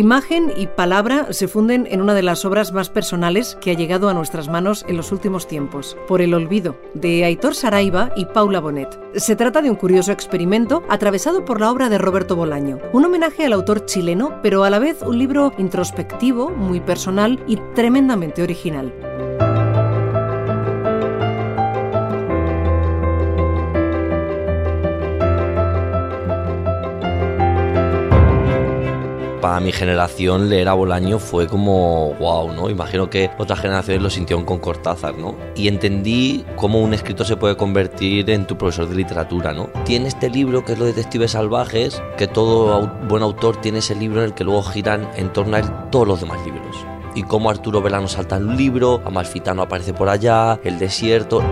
Imagen y palabra se funden en una de las obras más personales que ha llegado a nuestras manos en los últimos tiempos, Por el Olvido, de Aitor Saraiva y Paula Bonet. Se trata de un curioso experimento atravesado por la obra de Roberto Bolaño, un homenaje al autor chileno, pero a la vez un libro introspectivo, muy personal y tremendamente original. Para mi generación leer a Bolaño fue como wow, ¿no? Imagino que otras generaciones lo sintieron con Cortázar, ¿no? Y entendí cómo un escritor se puede convertir en tu profesor de literatura, ¿no? Tiene este libro que es Los Detectives Salvajes, que todo buen autor tiene ese libro en el que luego giran en torno a él todos los demás libros. Y cómo Arturo Velano salta en un libro, Amalfitano aparece por allá, El Desierto.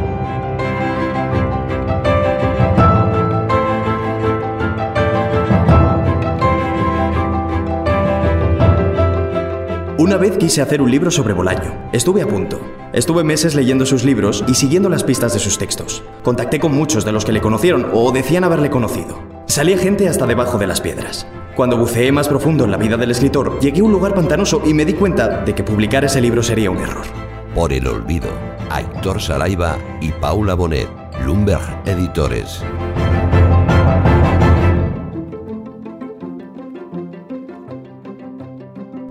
Una vez quise hacer un libro sobre Bolaño. Estuve a punto. Estuve meses leyendo sus libros y siguiendo las pistas de sus textos. Contacté con muchos de los que le conocieron o decían haberle conocido. Salía gente hasta debajo de las piedras. Cuando buceé más profundo en la vida del escritor, llegué a un lugar pantanoso y me di cuenta de que publicar ese libro sería un error. Por el olvido, Aitor Saraiva y Paula Bonet, Lumberg Editores.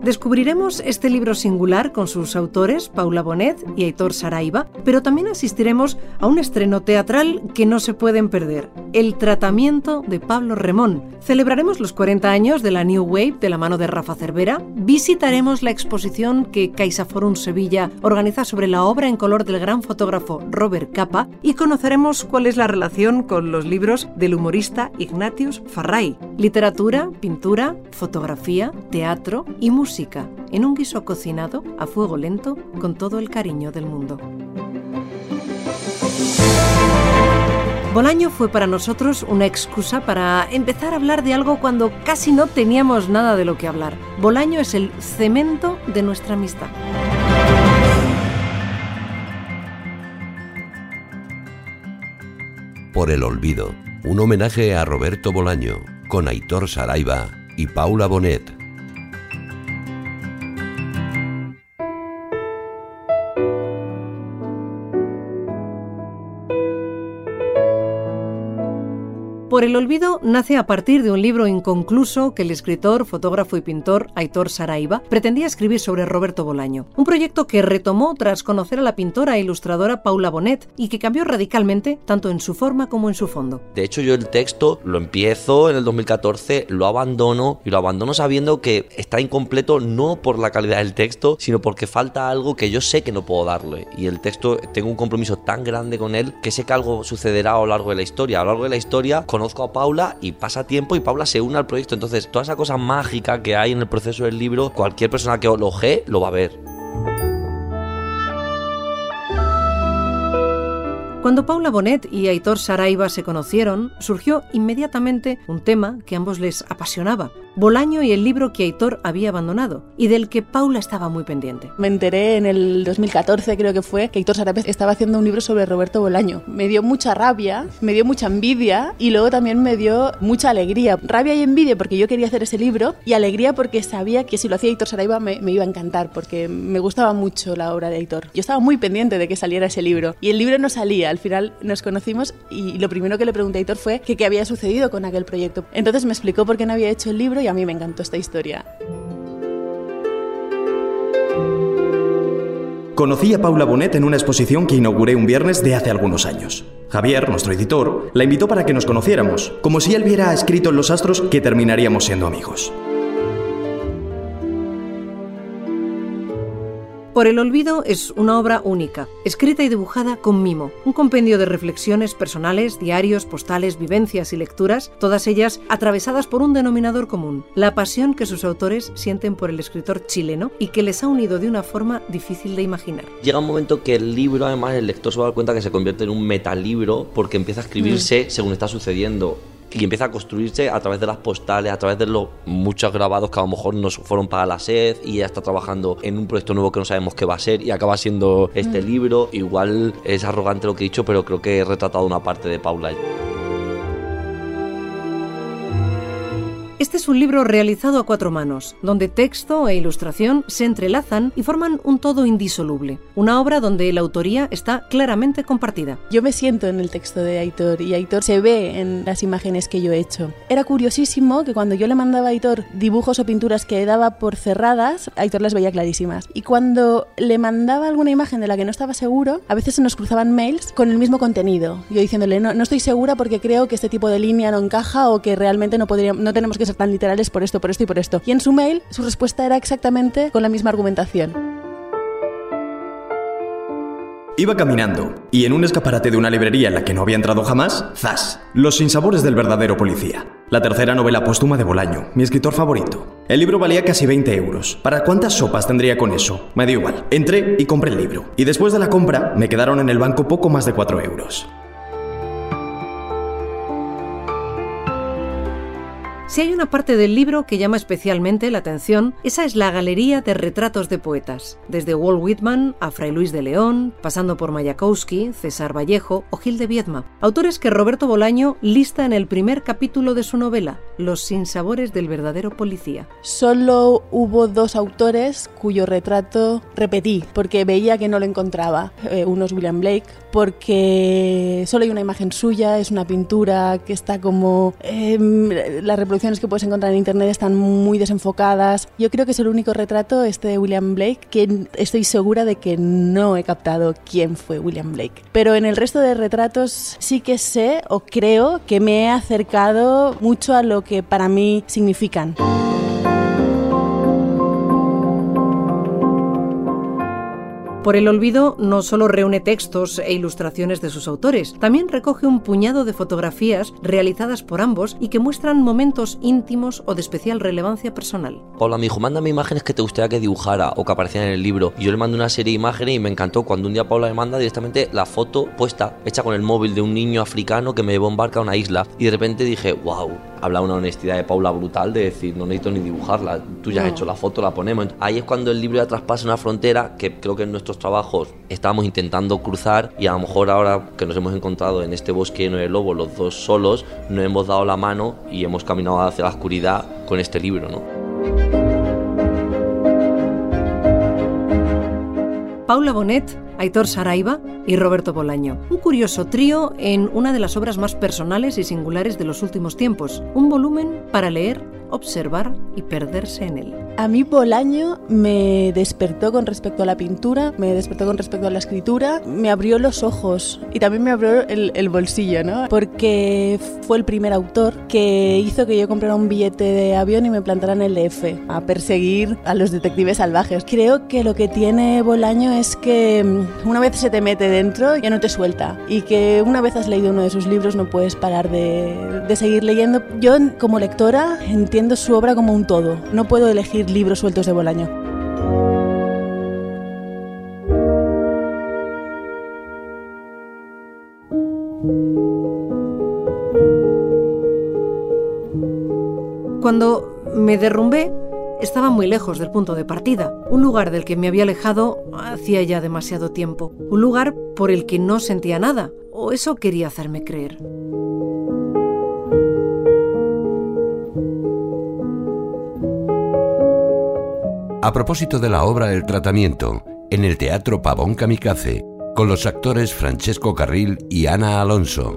Descubriremos este libro singular con sus autores, Paula Bonet y Aitor Saraiva, pero también asistiremos a un estreno teatral que no se pueden perder, El tratamiento de Pablo Remón. Celebraremos los 40 años de la New Wave de la mano de Rafa Cervera, visitaremos la exposición que CaixaForum Sevilla organiza sobre la obra en color del gran fotógrafo Robert Capa y conoceremos cuál es la relación con los libros del humorista Ignatius Farray. Literatura, pintura, fotografía, teatro y música en un guiso cocinado a fuego lento con todo el cariño del mundo. Bolaño fue para nosotros una excusa para empezar a hablar de algo cuando casi no teníamos nada de lo que hablar. Bolaño es el cemento de nuestra amistad. Por el olvido, un homenaje a Roberto Bolaño, con Aitor Saraiva y Paula Bonet. Por el olvido nace a partir de un libro inconcluso que el escritor, fotógrafo y pintor Aitor Saraiva pretendía escribir sobre Roberto Bolaño. Un proyecto que retomó tras conocer a la pintora e ilustradora Paula Bonet y que cambió radicalmente tanto en su forma como en su fondo. De hecho, yo el texto lo empiezo en el 2014, lo abandono y lo abandono sabiendo que está incompleto no por la calidad del texto, sino porque falta algo que yo sé que no puedo darle. Y el texto, tengo un compromiso tan grande con él que sé que algo sucederá a lo largo de la historia. A lo largo de la historia conozco a Paula y pasa tiempo y Paula se une al proyecto. Entonces, toda esa cosa mágica que hay en el proceso del libro, cualquier persona que lo ojee lo va a ver. Cuando Paula Bonet y Aitor Saraiva se conocieron, surgió inmediatamente un tema que ambos les apasionaba, Bolaño y el libro que Aitor había abandonado y del que Paula estaba muy pendiente. Me enteré en el 2014, creo que fue, que Aitor Saraiva estaba haciendo un libro sobre Roberto Bolaño. Me dio mucha rabia, me dio mucha envidia y luego también me dio mucha alegría. Rabia y envidia porque yo quería hacer ese libro y alegría porque sabía que si lo hacía Aitor Saraiva me, me iba a encantar porque me gustaba mucho la obra de Aitor. Yo estaba muy pendiente de que saliera ese libro y el libro no salía. Al final nos conocimos y lo primero que le pregunté a Aitor fue que qué había sucedido con aquel proyecto. Entonces me explicó por qué no había hecho el libro y a mí me encantó esta historia. Conocí a Paula Bonet en una exposición que inauguré un viernes de hace algunos años. Javier, nuestro editor, la invitó para que nos conociéramos, como si él hubiera escrito en los astros que terminaríamos siendo amigos. Por el olvido es una obra única, escrita y dibujada con mimo, un compendio de reflexiones personales, diarios, postales, vivencias y lecturas, todas ellas atravesadas por un denominador común, la pasión que sus autores sienten por el escritor chileno y que les ha unido de una forma difícil de imaginar. Llega un momento que el libro, además, el lector se va a dar cuenta que se convierte en un metalibro porque empieza a escribirse Mm. según está sucediendo y empieza a construirse a través de las postales, a través de los muchos grabados que a lo mejor no fueron para la sed y ella está trabajando en un proyecto nuevo que no sabemos qué va a ser y acaba siendo este libro. Igual es arrogante lo que he dicho, pero creo que he retratado una parte de Paula. Este es un libro realizado a cuatro manos, donde texto e ilustración se entrelazan y forman un todo indisoluble. Una obra donde la autoría está claramente compartida. Yo me siento en el texto de Aitor y Aitor se ve en las imágenes que yo he hecho. Era curiosísimo que cuando yo le mandaba a Aitor dibujos o pinturas que daba por cerradas, Aitor las veía clarísimas. Y cuando le mandaba alguna imagen de la que no estaba seguro, a veces se nos cruzaban mails con el mismo contenido. Yo diciéndole, no, no estoy segura porque creo que este tipo de línea no encaja o que realmente no, podría, no tenemos que tan literales por esto, por esto y por esto. Y en su mail, su respuesta era exactamente con la misma argumentación. Iba caminando, y en un escaparate de una librería en la que no había entrado jamás, ¡zas! Los sinsabores del verdadero policía. La tercera novela póstuma de Bolaño, mi escritor favorito. El libro valía casi 20 euros. ¿Para cuántas sopas tendría con eso? Me dio igual. Entré y compré el libro. Y después de la compra, me quedaron en el banco poco más de 4 euros. Si hay una parte del libro que llama especialmente la atención, esa es la galería de retratos de poetas, desde Walt Whitman a Fray Luis de León, pasando por Mayakovsky, César Vallejo o Gil de Viedma, autores que Roberto Bolaño lista en el primer capítulo de su novela, Los sinsabores del verdadero policía. Solo hubo dos autores cuyo retrato repetí, porque veía que no lo encontraba. Eh, uno es William Blake, porque solo hay una imagen suya, es una pintura que está como... eh, las reproducciones que puedes encontrar en internet están muy desenfocadas. Yo creo que es el único retrato, este de William Blake, que estoy segura de que no he captado quién fue William Blake. Pero en el resto de retratos sí que sé o creo que me he acercado mucho a lo que para mí significan. Por el olvido no solo reúne textos e ilustraciones de sus autores, también recoge un puñado de fotografías realizadas por ambos y que muestran momentos íntimos o de especial relevancia personal. Paula me dijo, mándame imágenes que te gustaría que dibujara o que aparecieran en el libro. Y yo le mandé una serie de imágenes y me encantó cuando un día Paula me manda directamente la foto puesta, hecha con el móvil de un niño africano que me llevó en barca a una isla. Y de repente dije, wow, habla una honestidad de Paula brutal de decir, no necesito ni dibujarla, tú ya has No. hecho la foto, la ponemos. Ahí es cuando el libro ya traspasa una frontera que creo que en nuestros trabajos estábamos intentando cruzar y a lo mejor ahora que nos hemos encontrado en este bosque lleno de lobos, los dos solos, nos hemos dado la mano y hemos caminado hacia la oscuridad con este libro. Paula Bonet, Aitor Saraiva y Roberto Bolaño. Un curioso trío en una de las obras más personales y singulares de los últimos tiempos. Un volumen para leer, observar y perderse en él. A mí Bolaño me despertó con respecto a la pintura, me despertó con respecto a la escritura, me abrió los ojos y también me abrió el, el bolsillo, ¿no? Porque fue el primer autor que hizo que yo comprara un billete de avión y me plantara en el DF a perseguir a los detectives salvajes. Creo que lo que tiene Bolaño es que mm, una vez se te mete dentro ya no te suelta y que una vez has leído uno de sus libros no puedes parar de, de seguir leyendo. Yo como lectora entiendo su obra como un todo, no puedo elegir libros sueltos de Bolaño. Cuando me derrumbé, estaba muy lejos del punto de partida, un lugar del que me había alejado hacía ya demasiado tiempo, un lugar por el que no sentía nada, o eso quería hacerme creer. A propósito de la obra El Tratamiento, en el Teatro Pavón Kamikaze, con los actores Francesco Carril y Ana Alonso.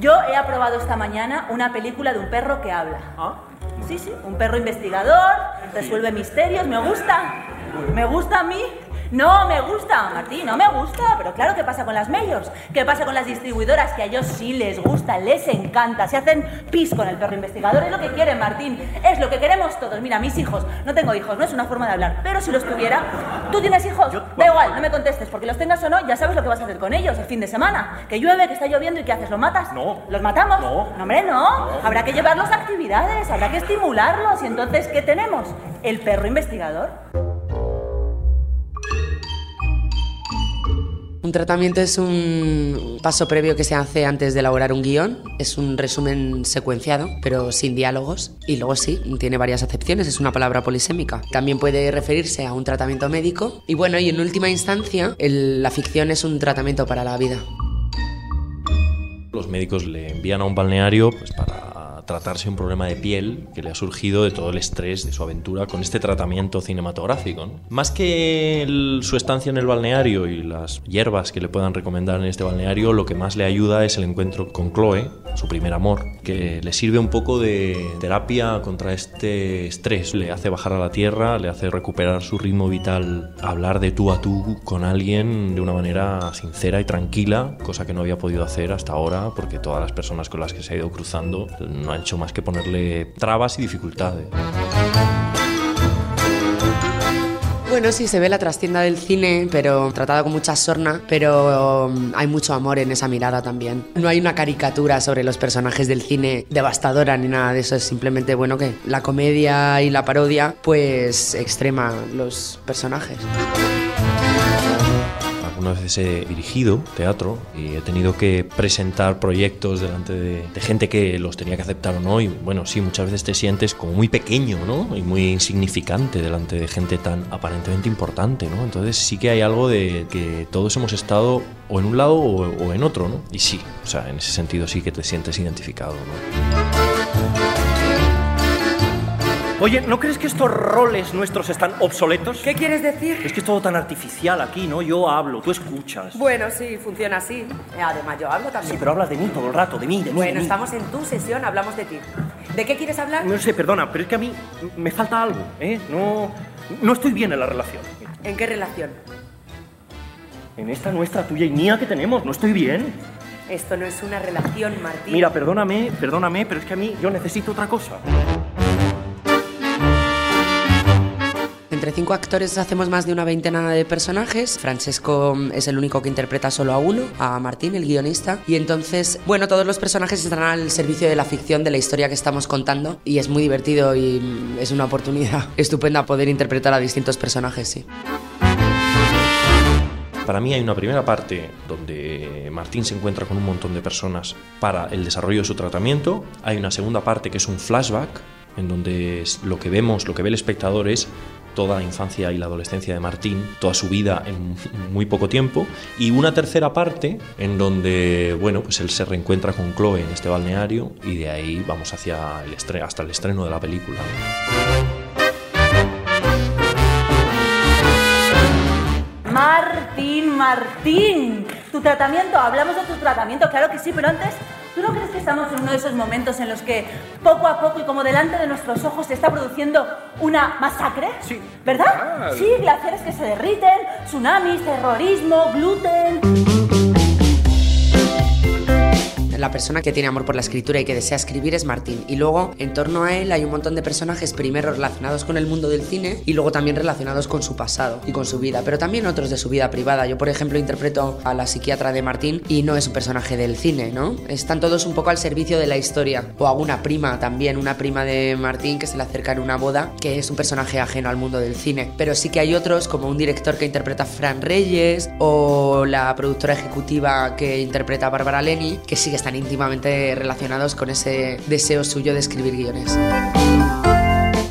Yo he aprobado esta mañana una película de un perro que habla. Sí, sí, un perro investigador, resuelve misterios, me gusta. Me gusta a mí. No me gusta, Martín, no me gusta. Pero claro, ¿qué pasa con las mayors? ¿Qué pasa con las distribuidoras? Que a ellos sí les gusta, les encanta. Se hacen pis con el perro investigador. Es lo que quieren, Martín. Es lo que queremos todos. Mira, mis hijos. No tengo hijos, no es una forma de hablar. Pero si los tuviera. ¿Tú tienes hijos? Da igual, no me contestes. Porque los tengas o no, ya sabes lo que vas a hacer con ellos el fin de semana. Que llueve, que está lloviendo y ¿qué haces? ¿Los matas? No. ¿Los matamos? No. hombre, no. Habrá que llevarlos a actividades, habrá que estimularlos. Y entonces, ¿qué tenemos? El perro investigador. Un tratamiento es un paso previo que se hace antes de elaborar un guion. Es un resumen secuenciado, pero sin diálogos. Y luego sí, tiene varias acepciones, es una palabra polisémica. También puede referirse a un tratamiento médico. Y bueno, y en última instancia, la ficción es un tratamiento para la vida. Los médicos le envían a un balneario pues, para tratarse un problema de piel que le ha surgido de todo el estrés de su aventura con este tratamiento cinematográfico. ¿no? Más que el- su estancia en el balneario y las hierbas que le puedan recomendar en este balneario, lo que más le ayuda es el encuentro con Chloe, su primer amor, que le sirve un poco de terapia contra este estrés. Le hace bajar a la tierra, le hace recuperar su ritmo vital, hablar de tú a tú con alguien de una manera sincera y tranquila, cosa que no había podido hacer hasta ahora porque todas las personas con las que se ha ido cruzando no han hecho más que ponerle trabas y dificultades. Bueno, sí, se ve la trastienda del cine, pero tratada con mucha sorna, pero um, hay mucho amor en esa mirada también. No hay una caricatura sobre los personajes del cine devastadora ni nada de eso, es simplemente, bueno, que la comedia y la parodia, pues extrema los personajes. Algunas veces he dirigido teatro y he tenido que presentar proyectos delante de, de gente que los tenía que aceptar o no. Y bueno, sí, muchas veces te sientes como muy pequeño, ¿no? Y muy insignificante delante de gente tan aparentemente importante, ¿no? Entonces sí que hay algo de que todos hemos estado o en un lado o, o en otro, ¿no? Y sí, o sea, en ese sentido sí que te sientes identificado, ¿no? Oye, ¿no crees que estos roles nuestros están obsoletos? ¿Qué quieres decir? Es que es todo tan artificial aquí, ¿no? Yo hablo, tú escuchas. Bueno, sí, funciona así. Eh, Además, yo hablo también. Sí, pero hablas de mí todo el rato, de mí, de mí. de Bueno, mí. estamos en tu sesión, hablamos de ti. ¿De qué quieres hablar? No sé, perdona, pero es que a mí me falta algo, ¿eh? No, no estoy bien en la relación. ¿En qué relación? En esta nuestra, tuya y mía que tenemos, no estoy bien. Esto no es una relación, Martín. Mira, perdóname, perdóname, pero es que a mí yo necesito otra cosa. Entre cinco actores hacemos más de una veintena de personajes. Francesco es el único que interpreta solo a uno, a Martín, el guionista. Y entonces, bueno, todos los personajes están al servicio de la ficción, de la historia que estamos contando. Y es muy divertido y mm, es una oportunidad estupenda poder interpretar a distintos personajes, sí. Para mí hay una primera parte donde Martín se encuentra con un montón de personas para el desarrollo de su tratamiento. Hay una segunda parte que es un flashback, en donde lo que vemos, lo que ve el espectador es toda la infancia y la adolescencia de Martín, toda su vida en muy poco tiempo. Y una tercera parte en donde, bueno, pues él se reencuentra con Chloe en este balneario y de ahí vamos hacia el hasta el estreno de la película. Martín, Martín, tu tratamiento, hablamos de tu tratamiento, claro que sí, pero antes, ¿tú no crees que estamos en uno de esos momentos en los que poco a poco y como delante de nuestros ojos se está produciendo una masacre? Sí. ¿Verdad? Sí, glaciares que se derriten, tsunamis, terrorismo, gluten. La persona que tiene amor por la escritura y que desea escribir es Martín. Y luego, en torno a él, hay un montón de personajes, primero relacionados con el mundo del cine y luego también relacionados con su pasado y con su vida, pero también otros de su vida privada. Yo, por ejemplo, interpreto a la psiquiatra de Martín y no es un personaje del cine, ¿no? Están todos un poco al servicio de la historia. O a una prima también, una prima de Martín que se le acerca en una boda, que es un personaje ajeno al mundo del cine. Pero sí que hay otros, como un director que interpreta a Fran Reyes o la productora ejecutiva que interpreta a Bárbara Leni, que sí que íntimamente relacionados con ese deseo suyo de escribir guiones.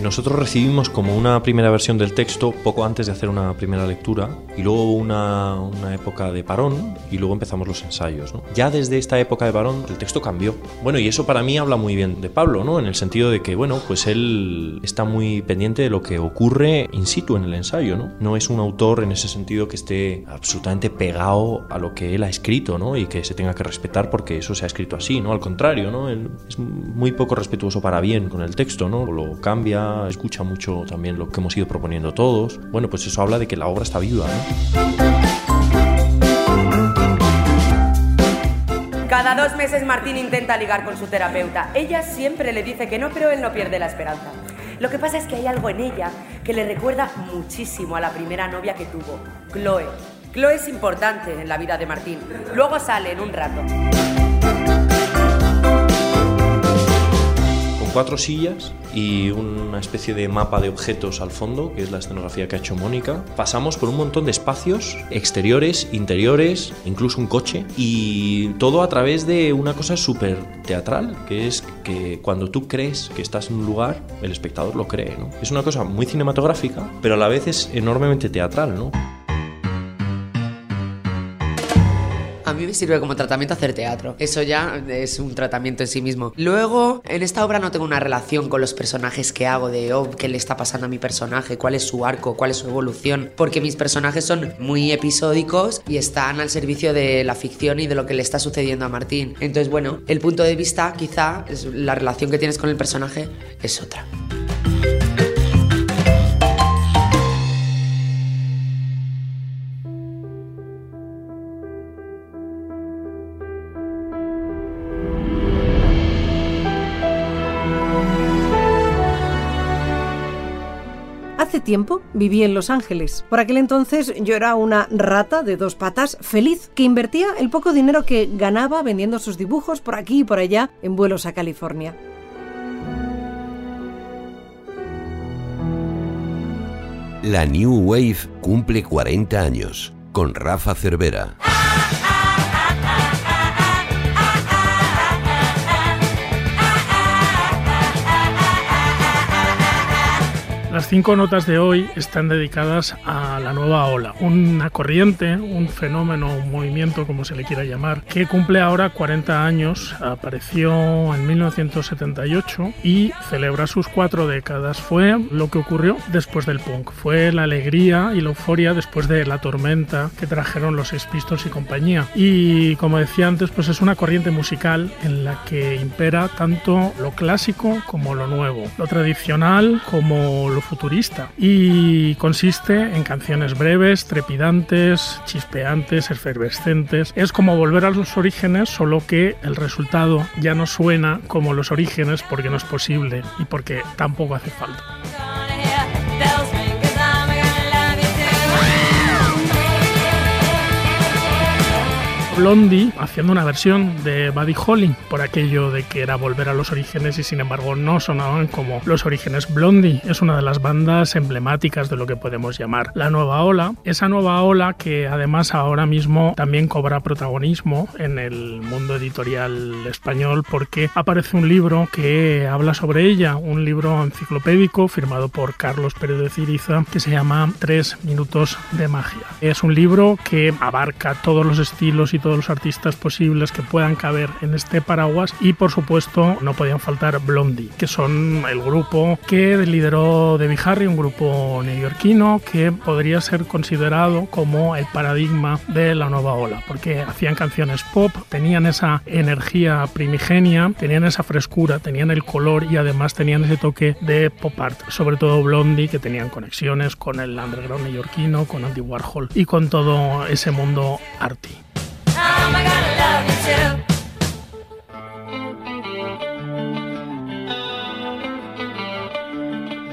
Nosotros recibimos como una primera versión del texto poco antes de hacer una primera lectura y luego una, una época de parón y luego empezamos los ensayos. ¿no? Ya desde esta época de parón el texto cambió. Bueno, y eso para mí habla muy bien de Pablo, ¿no? En el sentido de que, bueno, pues él está muy pendiente de lo que ocurre in situ en el ensayo, ¿no? No es un autor en ese sentido que esté absolutamente pegado a lo que él ha escrito, ¿no? Y que se tenga que respetar porque eso se ha escrito así, ¿no? Al contrario, ¿no? Él es muy poco respetuoso para bien con el texto, ¿no? Lo cambia, escucha mucho también lo que hemos ido proponiendo todos. Bueno, pues eso habla de que la obra está viva. Cada dos meses Martín intenta ligar con su terapeuta. Ella siempre le dice que no, pero él no pierde la esperanza. Lo que pasa es que hay algo en ella que le recuerda muchísimo a la primera novia que tuvo, Chloe. Chloe es importante en la vida de Martín. Luego sale en un rato. Cuatro sillas y una especie de mapa de objetos al fondo, que es la escenografía que ha hecho Mónica. Pasamos por un montón de espacios exteriores, interiores, incluso un coche, y todo a través de una cosa súper teatral, que es que cuando tú crees que estás en un lugar, el espectador lo cree, ¿no? Es una cosa muy cinematográfica, pero a la vez es enormemente teatral, ¿no? A mí me sirve como tratamiento hacer teatro. Eso ya es un tratamiento en sí mismo. Luego, en esta obra no tengo una relación con los personajes que hago, de oh, qué le está pasando a mi personaje, cuál es su arco, cuál es su evolución, porque mis personajes son muy episódicos y están al servicio de la ficción y de lo que le está sucediendo a Martín. Entonces, bueno, el punto de vista, quizá, es la relación que tienes con el personaje es otra. Tiempo viví en Los Ángeles. Por aquel entonces yo era una rata de dos patas feliz que invertía el poco dinero que ganaba vendiendo sus dibujos por aquí y por allá en vuelos a California. La New Wave cumple 40 años con Rafa Cervera. Las cinco notas de hoy están dedicadas a la nueva ola, una corriente, un fenómeno, un movimiento, como se le quiera llamar, que cumple ahora 40 años, apareció en 1978 y celebra sus cuatro décadas. Fue lo que ocurrió después del punk, fue la alegría y la euforia después de la tormenta que trajeron los Sex Pistols y compañía. Y como decía antes, pues es una corriente musical en la que impera tanto lo clásico como lo nuevo, lo tradicional como lo futurista y consiste en canciones breves, trepidantes, chispeantes, efervescentes. Es como volver a los orígenes, solo que el resultado ya no suena como los orígenes porque no es posible y porque tampoco hace falta. Blondie haciendo una versión de Buddy Holly por aquello de que era volver a los orígenes y sin embargo no sonaban como los orígenes. Blondie es una de las bandas emblemáticas de lo que podemos llamar la nueva ola. Esa nueva ola que además ahora mismo también cobra protagonismo en el mundo editorial español porque aparece un libro que habla sobre ella, un libro enciclopédico firmado por Carlos Pérez de Ciriza que se llama Tres minutos de magia. Es un libro que abarca todos los estilos y todos los artistas posibles que puedan caber en este paraguas y por supuesto no podían faltar Blondie, que son el grupo que lideró Debbie Harry, un grupo neoyorquino que podría ser considerado como el paradigma de la nueva ola, porque hacían canciones pop, tenían esa energía primigenia, tenían esa frescura, tenían el color y además tenían ese toque de pop art, sobre todo Blondie, que tenían conexiones con el underground neoyorquino, con Andy Warhol y con todo ese mundo arty. Mama, gotta love you too.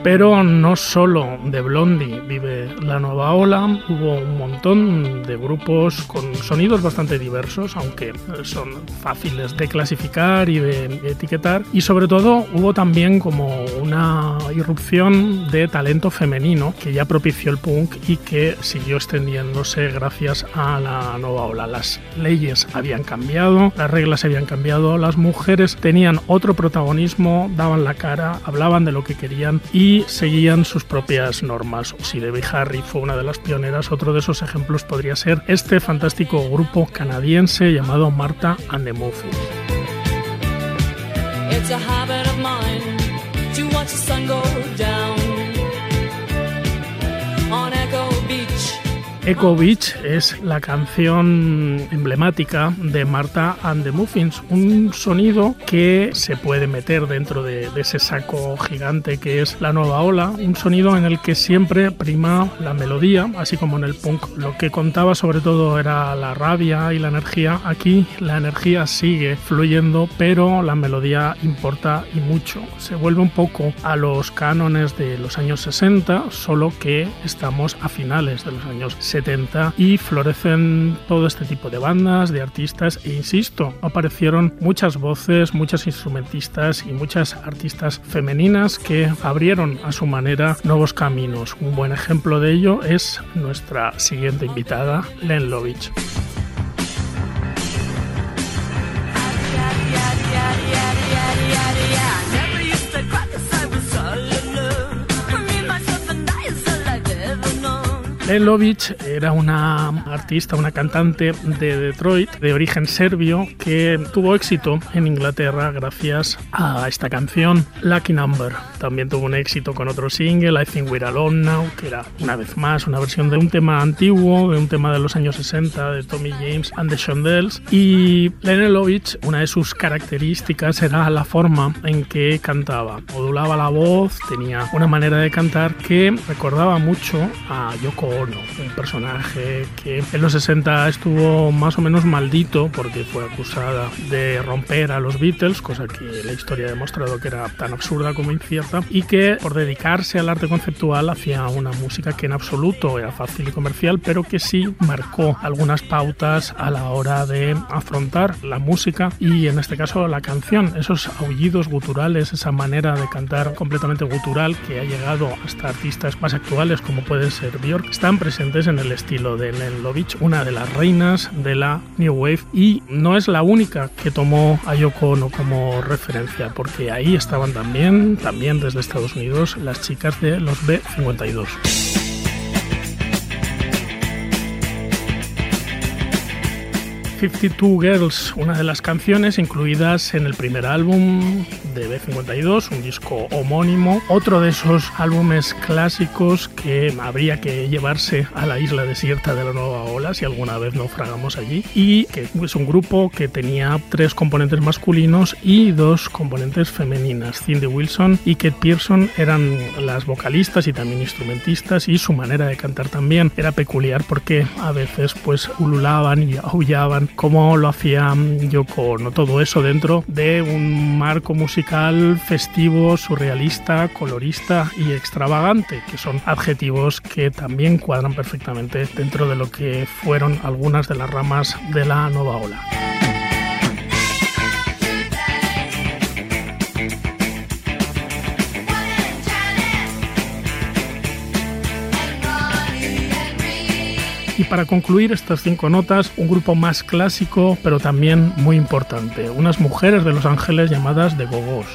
Pero no solo de Blondie vive la nueva ola, hubo un montón de grupos con sonidos bastante diversos, aunque son fáciles de clasificar y de etiquetar. Y sobre todo hubo también como una irrupción de talento femenino que ya propició el punk y que siguió extendiéndose gracias a la nueva ola. Las leyes habían cambiado, las reglas habían cambiado, las mujeres tenían otro protagonismo, daban la cara, hablaban de lo que querían y seguían sus propias normas. Si Debbie Harry fue una de las pioneras, otro de esos ejemplos podría ser este fantástico grupo canadiense llamado Marta and the Muffins. Echo Beach. Es la canción emblemática de Marta and the Muffins, un sonido que se puede meter dentro de, de, ese saco gigante que es la nueva ola, un sonido en el que siempre prima la melodía, así como en el punk. Lo que contaba sobre todo era la rabia y la energía. Aquí la energía sigue fluyendo, pero la melodía importa y mucho. Se vuelve un poco a los cánones de los años 60, solo que estamos a finales de los años 60 y florecen todo este tipo de bandas, de artistas e insisto, aparecieron muchas voces, muchas instrumentistas y muchas artistas femeninas que abrieron a su manera nuevos caminos. Un buen ejemplo de ello es nuestra siguiente invitada, Len Lovich. Len Lovich era una artista, una cantante de Detroit de origen serbio que tuvo éxito en Inglaterra gracias a esta canción Lucky Number. También tuvo un éxito con otro single, I Think We're Alone Now, que era una vez más una versión de un tema antiguo, de un tema de los años 60 de Tommy James and the Shondells. Y Len Lovich, una de sus características era la forma en que cantaba. Modulaba la voz, tenía una manera de cantar que recordaba mucho a Yoko Ono, un personaje que en los 60 estuvo más o menos maldito porque fue acusada de romper a los Beatles, cosa que la historia ha demostrado que era tan absurda como incierta, y que por dedicarse al arte conceptual hacía una música que en absoluto era fácil y comercial, pero que sí marcó algunas pautas a la hora de afrontar la música y en este caso la canción, esos aullidos guturales, esa manera de cantar completamente gutural que ha llegado hasta artistas más actuales como puede ser Björk, están presentes en el estilo de Len Lovich, una de las reinas de la New Wave y no es la única que tomó a Yoko Ono como referencia, porque ahí estaban también, también desde Estados Unidos, las chicas de los B52. 52 Girls, una de las canciones incluidas en el primer álbum de B52, un disco homónimo, otro de esos álbumes clásicos que habría que llevarse a la isla desierta de la Nueva Ola si alguna vez naufragamos allí, y que es un grupo que tenía tres componentes masculinos y dos componentes femeninas. Cindy Wilson y Kate Pearson eran las vocalistas y también instrumentistas y su manera de cantar también era peculiar porque a veces pues ululaban y aullaban como lo hacía Yoko Ono. Todo eso dentro de un marco musical festivo, surrealista, colorista y extravagante, que son adjetivos que también cuadran perfectamente dentro de lo que fueron algunas de las ramas de la nueva ola. Y para concluir estas cinco notas, un grupo más clásico, pero también muy importante, unas mujeres de Los Ángeles llamadas The Gogos.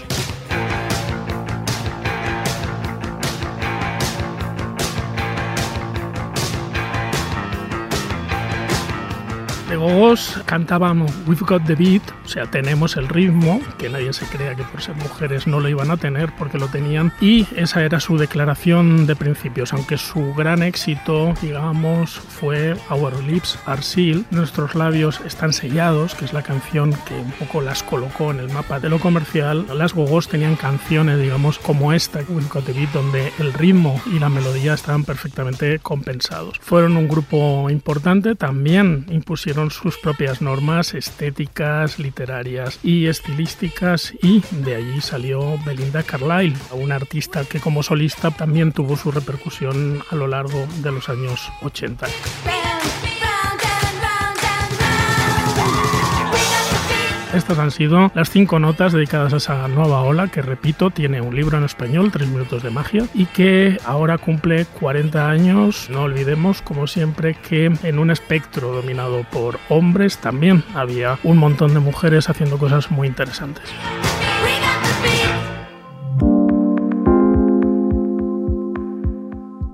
Gogos cantaban We've Got the Beat, o sea, tenemos el ritmo, que nadie se crea que por ser mujeres no lo iban a tener porque lo tenían, y esa era su declaración de principios, aunque su gran éxito, digamos, fue Our Lips Are Sealed, nuestros labios están sellados, que es la canción que un poco las colocó en el mapa de lo comercial. Las Gogos tenían canciones, digamos, como esta, We've Got the Beat, donde el ritmo y la melodía estaban perfectamente compensados. Fueron un grupo importante, también impusieron sus propias normas estéticas, literarias y estilísticas y de allí salió Belinda Carlisle, una artista que como solista también tuvo su repercusión a lo largo de los años 80. Estas han sido las cinco notas dedicadas a esa nueva ola que, repito, tiene un libro en español, Tres minutos de magia, y que ahora cumple 40 años. No olvidemos, como siempre, que en un espectro dominado por hombres también había un montón de mujeres haciendo cosas muy interesantes.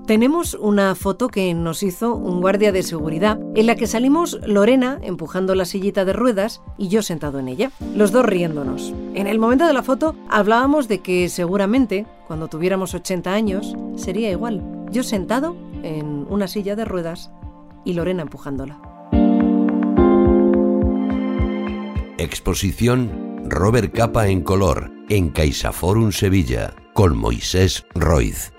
Tenemos una foto que nos hizo un guardia de seguridad en la que salimos Lorena empujando la sillita de ruedas y yo sentado en ella, los dos riéndonos. En el momento de la foto hablábamos de que seguramente cuando tuviéramos 80 años sería igual, yo sentado en una silla de ruedas y Lorena empujándola. Exposición Robert Capa en color en CaixaForum Sevilla con Moisés Roiz.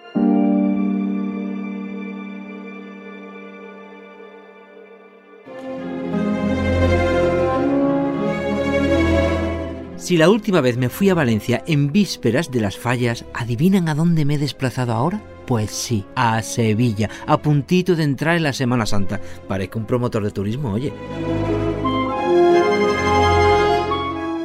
Si la última vez me fui a Valencia en vísperas de las fallas, ¿adivinan a dónde me he desplazado ahora? Pues sí, a Sevilla, a puntito de entrar en la Semana Santa. Parezco un promotor de turismo, oye.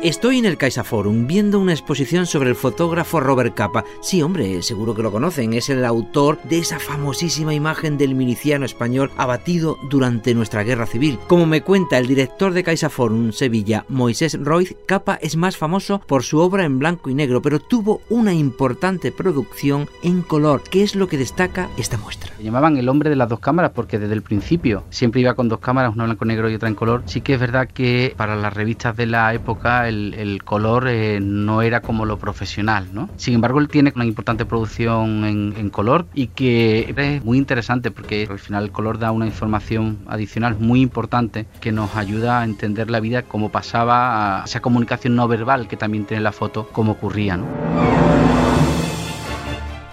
Estoy en el CaixaForum viendo una exposición sobre el fotógrafo Robert Capa. Sí, hombre, seguro que lo conocen, es el autor de esa famosísima imagen del miliciano español abatido durante nuestra guerra civil. Como me cuenta el director de CaixaForum Sevilla, Moisés Roiz, Capa es más famoso por su obra en blanco y negro, pero tuvo una importante producción en color, que es lo que destaca esta muestra. Le llamaban el hombre de las dos cámaras porque desde el principio siempre iba con dos cámaras, una blanco y negro y otra en color. Sí que es verdad que para las revistas de la época el, color eh, no era como lo profesional, ¿no? Sin embargo, él tiene una importante producción en, color y que es muy interesante porque al final el color da una información adicional muy importante que nos ayuda a entender la vida como pasaba, esa comunicación no verbal que también tiene la foto, como ocurría, ¿no?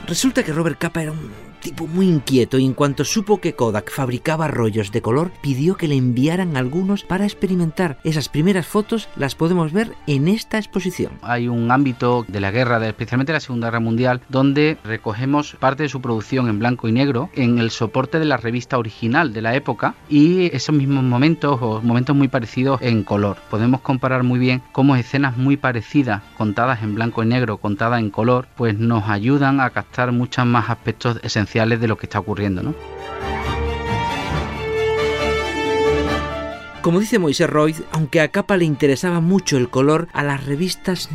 Resulta que Robert Capa era un tipo muy inquieto y en cuanto supo que Kodak fabricaba rollos de color, pidió que le enviaran algunos para experimentar. Esas primeras fotos las podemos ver en esta exposición. Hay un ámbito de la guerra, especialmente la Segunda Guerra Mundial, donde recogemos parte de su producción en blanco y negro en el soporte de la revista original de la época y esos mismos momentos o momentos muy parecidos en color. Podemos comparar muy bien cómo escenas muy parecidas, contadas en blanco y negro, contadas en color, pues nos ayudan a captar muchos más aspectos esenciales de lo que está ocurriendo, ¿no? Como dice Moisés Roy, aunque a Capa le interesaba mucho el color, a las revistas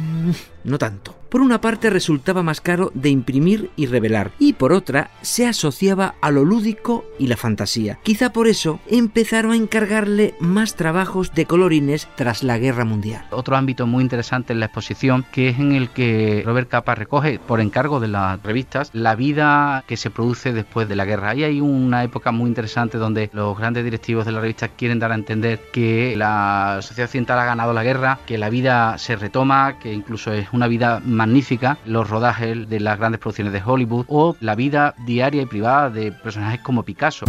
no tanto. Por una parte resultaba más caro de imprimir y revelar, y por otra se asociaba a lo lúdico y la fantasía. Quizá por eso empezaron a encargarle más trabajos de colorines tras la Guerra Mundial. Otro ámbito muy interesante en la exposición, que es en el que Robert Capa recoge, por encargo de las revistas, la vida que se produce después de la guerra. Y hay una época muy interesante donde los grandes directivos de la revista quieren dar a entender que la sociedad occidental ha ganado la guerra, que la vida se retoma, que incluso es una vida magnífica, los rodajes de las grandes producciones de Hollywood o la vida diaria y privada de personajes como Picasso.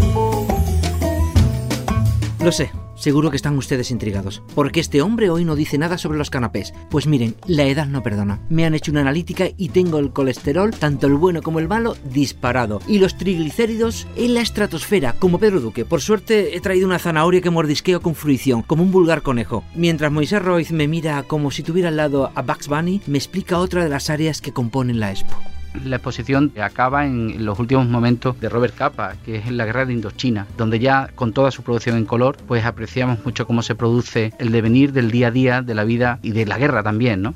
Lo sé, Seguro que están ustedes intrigados. porque este hombre hoy no dice nada sobre los canapés? Pues miren, la edad no perdona. Me han hecho una analítica y tengo el colesterol, tanto el bueno como el malo, disparado. Y los triglicéridos en la estratosfera, como Pedro Duque. Por suerte he traído una zanahoria que mordisqueo con fruición, como un vulgar conejo. Mientras Moisés Royce me mira como si tuviera al lado a Bugs Bunny, me explica otra de las áreas que componen la expo. La exposición acaba en los últimos momentos de Robert Capa, que es en la guerra de Indochina, donde ya con toda su producción en color, pues apreciamos mucho cómo se produce el devenir del día a día de la vida y de la guerra también, ¿no?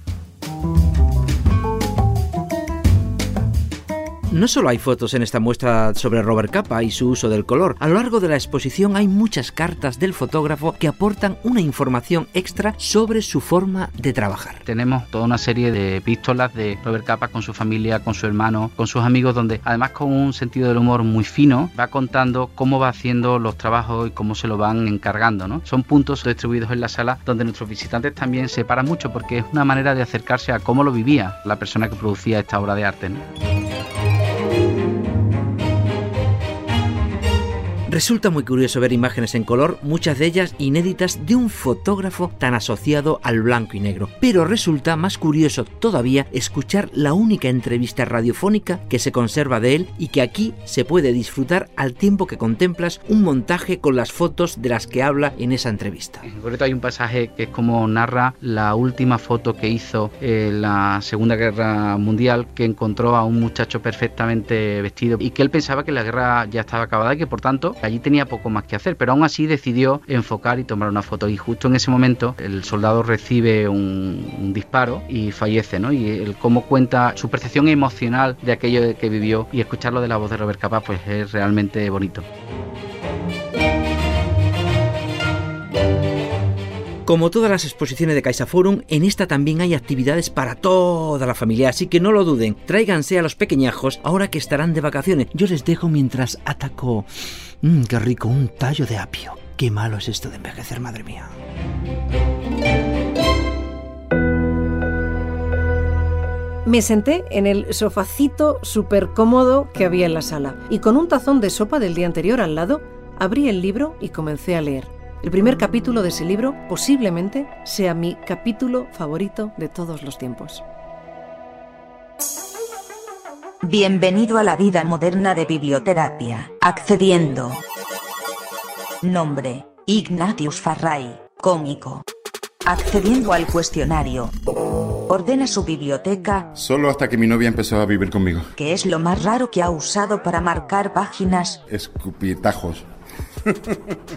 No solo hay fotos en esta muestra sobre Robert Capa y su uso del color, a lo largo de la exposición hay muchas cartas del fotógrafo que aportan una información extra sobre su forma de trabajar. Tenemos toda una serie de epístolas de Robert Capa con su familia, con su hermano, con sus amigos, donde además con un sentido del humor muy fino va contando cómo va haciendo los trabajos y cómo se lo van encargando. Son puntos distribuidos en la sala donde nuestros visitantes también se paran mucho porque es una manera de acercarse a cómo lo vivía la persona que producía esta obra de arte. Resulta muy curioso ver imágenes en color, muchas de ellas inéditas de un fotógrafo tan asociado al blanco y negro. Pero resulta más curioso todavía escuchar la única entrevista radiofónica que se conserva de él y que aquí se puede disfrutar al tiempo que contemplas un montaje con las fotos de las que habla en esa entrevista. En concreto hay un pasaje que es como narra la última foto que hizo en la Segunda Guerra Mundial que encontró a un muchacho perfectamente vestido y que él pensaba que la guerra ya estaba acabada y que por tanto allí tenía poco más que hacer, pero aún así decidió enfocar y tomar una foto. Y justo en ese momento el soldado recibe un, disparo y fallece, ¿no? Y el cómo cuenta su percepción emocional de aquello que vivió y escucharlo de la voz de Robert Capa, pues es realmente bonito. Como todas las exposiciones de CaixaForum, en esta también hay actividades para toda la familia, así que no lo duden. Tráiganse a los pequeñajos ahora que estarán de vacaciones. Yo les dejo mientras ataco. Mmm, qué rico, un tallo de apio. Qué malo es esto de envejecer, madre mía. Me senté en el sofacito súper cómodo que había en la sala y con un tazón de sopa del día anterior al lado, abrí el libro y comencé a leer. El primer capítulo de ese libro posiblemente sea mi capítulo favorito de todos los tiempos. Bienvenido a la vida moderna de biblioterapia. Accediendo. Nombre. Ignatius Farray, cómico. Accediendo al cuestionario. Ordena su biblioteca, Solo hasta que mi novia empezó a vivir conmigo. que es lo más raro que ha usado para marcar páginas. Escupitajos.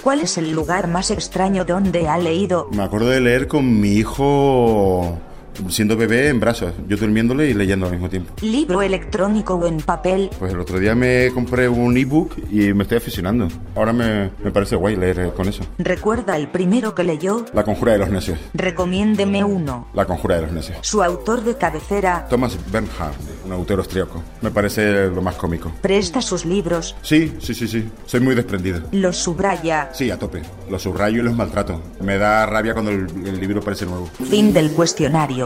¿Cuál es el lugar más extraño donde ha leído? Me acuerdo de leer con mi hijo siendo bebé en brazos, yo durmiéndole y leyendo al mismo tiempo. ¿Libro electrónico o en papel? Pues el otro día me compré un ebook y me estoy aficionando. Ahora me, me parece guay leer eh, con eso. ¿Recuerda el primero que leyó? La conjura de los necios. Recomiéndeme uno. La conjura de los necios. Su autor de cabecera Thomas Bernhard, un autor austríaco. Me parece lo más cómico. presta sus libros, Sí, sí, sí, sí. Soy muy desprendido. los subraya. Sí, a tope. Los subrayo y los maltrato. Me da rabia cuando el, el libro parece nuevo. Fin del cuestionario.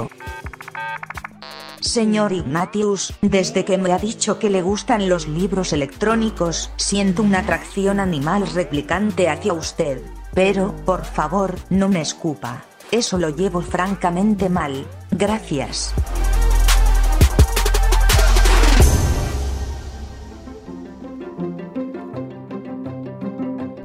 Señor Ignatius, desde que me ha dicho que le gustan los libros electrónicos, siento una atracción animal replicante hacia usted. Pero, por favor, no me escupa. Eso lo llevo francamente mal. Gracias.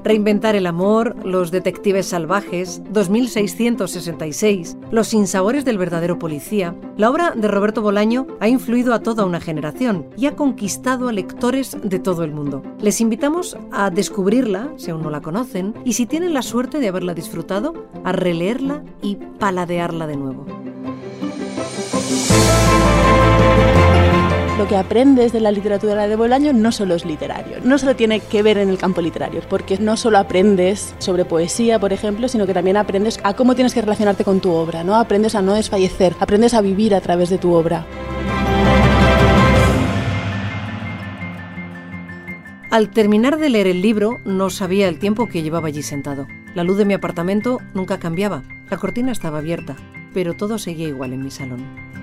Reinventar el amor, Los detectives salvajes, 2666, Los sinsabores del verdadero policía. La obra de Roberto Bolaño ha influido a toda una generación y ha conquistado a lectores de todo el mundo. Les invitamos a descubrirla, si aún no la conocen, y si tienen la suerte de haberla disfrutado, a releerla y paladearla de nuevo. Lo que aprendes de la literatura de Bolaño no solo es literario, no solo tiene que ver en el campo literario, porque no solo aprendes sobre poesía, por ejemplo, sino que también aprendes a cómo tienes que relacionarte con tu obra, ¿no? Aprendes a no desfallecer, aprendes a vivir a través de tu obra. Al terminar de leer el libro, no sabía el tiempo que llevaba allí sentado. La luz de mi apartamento nunca cambiaba, la cortina estaba abierta, pero todo seguía igual en mi salón.